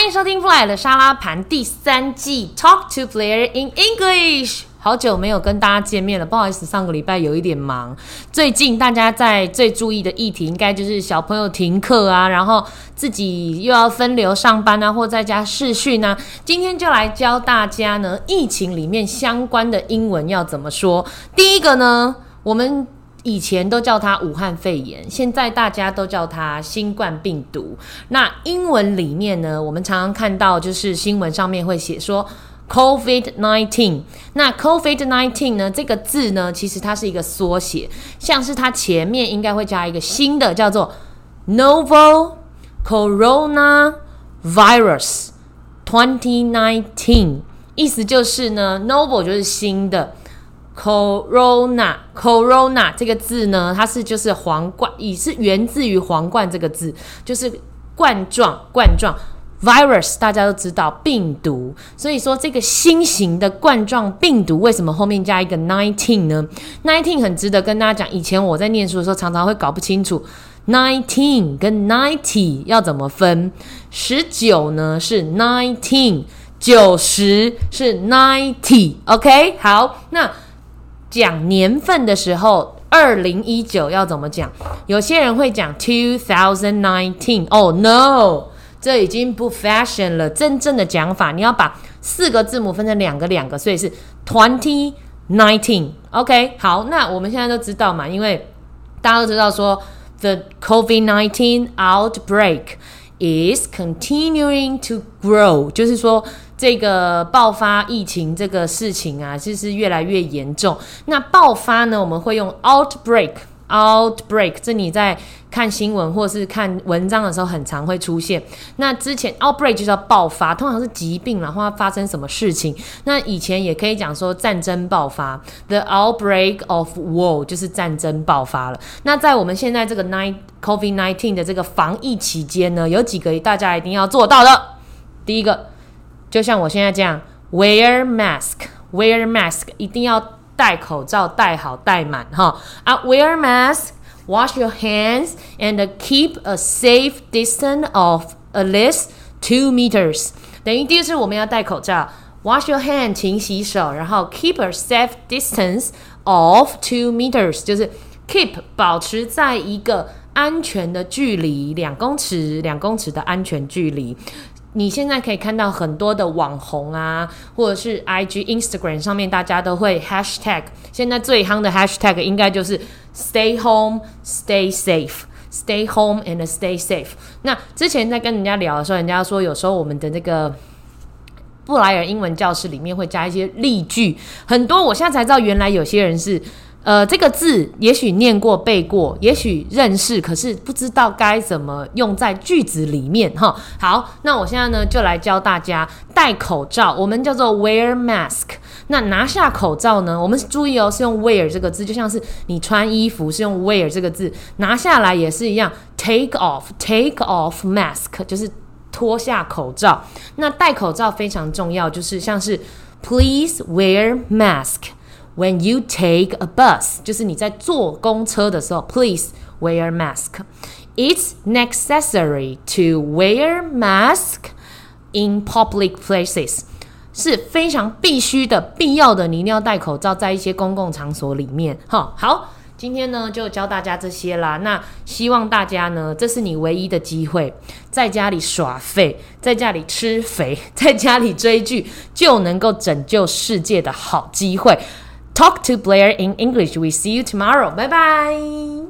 欢迎收听《Fly 的沙拉盘》第三季，Talk to Player in English。好久没有跟大家见面了，不好意思，上个礼拜有一点忙。最近大家在最注意的议题，应该就是小朋友停课啊，然后自己又要分流上班啊，或在家视讯啊。今天就来教大家呢，疫情里面相关的英文要怎么说。第一个呢，我们。以前都叫它武汉肺炎，现在大家都叫它新冠病毒。那英文里面呢，我们常常看到就是新闻上面会写说 COVID nineteen。那 COVID nineteen 呢，这个字呢，其实它是一个缩写，像是它前面应该会加一个新的，叫做 Novel Corona Virus twenty nineteen。意思就是呢，Novel 就是新的。Corona，Corona 这个字呢，它是就是皇冠，也是源自于皇冠这个字，就是冠状冠状 virus，大家都知道病毒，所以说这个新型的冠状病毒为什么后面加一个 nineteen 呢？nineteen 很值得跟大家讲，以前我在念书的时候常常会搞不清楚 nineteen 跟 ninety 要怎么分，十九呢是 nineteen，九十是 ninety，OK，好，那。讲年份的时候，二零一九要怎么讲？有些人会讲 two thousand nineteen。Oh no，这已经不 fashion 了。真正的讲法，你要把四个字母分成两个两个，所以是 twenty nineteen。OK，好，那我们现在都知道嘛，因为大家都知道说 the COVID nineteen outbreak is continuing to grow，就是说。这个爆发疫情这个事情啊，其实越来越严重。那爆发呢，我们会用 outbreak Outbreak，。这你在看新闻或是看文章的时候，很常会出现。那之前 outbreak 就叫爆发，通常是疾病，然后发生什么事情。那以前也可以讲说战争爆发，the outbreak of war 就是战争爆发了。那在我们现在这个 nine COVID nineteen 的这个防疫期间呢，有几个大家一定要做到的。第一个。就像我现在这样，wear mask，wear mask，一定要戴口罩，戴好戴满哈啊，wear mask，wash your hands and keep a safe distance of at least two meters。等于第一次我们要戴口罩，wash your hand，勤洗手，然后 keep a safe distance of two meters，就是 keep 保持在一个安全的距离，两公尺，两公尺的安全距离。 你现在可以看到很多的网红啊，或者是 I G Instagram 上面，大家都会 Hashtag。现在最夯的 Hashtag 应该就是 Stay Home, Stay Safe, Stay Home and Stay Safe。那之前在跟人家聊的时候，人家说有时候我们的那个布莱尔英文教室里面会加一些例句，很多。我现在才知道，原来有些人是。呃，这个字也许念过背过，也许认识，可是不知道该怎么用在句子里面哈。好，那我现在呢就来教大家戴口罩，我们叫做 wear mask。那拿下口罩呢，我们注意哦，是用 wear 这个字，就像是你穿衣服是用 wear 这个字，拿下来也是一样，take off，take off mask 就是脱下口罩。那戴口罩非常重要，就是像是 please wear mask。When you take a bus，就是你在坐公车的时候，please wear mask. It's necessary to wear mask in public places，是非常必须的、必要的，你一定要戴口罩在一些公共场所里面。哈，好，今天呢就教大家这些啦。那希望大家呢，这是你唯一的机会，在家里耍废，在家里吃肥，在家里追剧，就能够拯救世界的好机会。Talk to Blair in English. We see you tomorrow. Bye bye.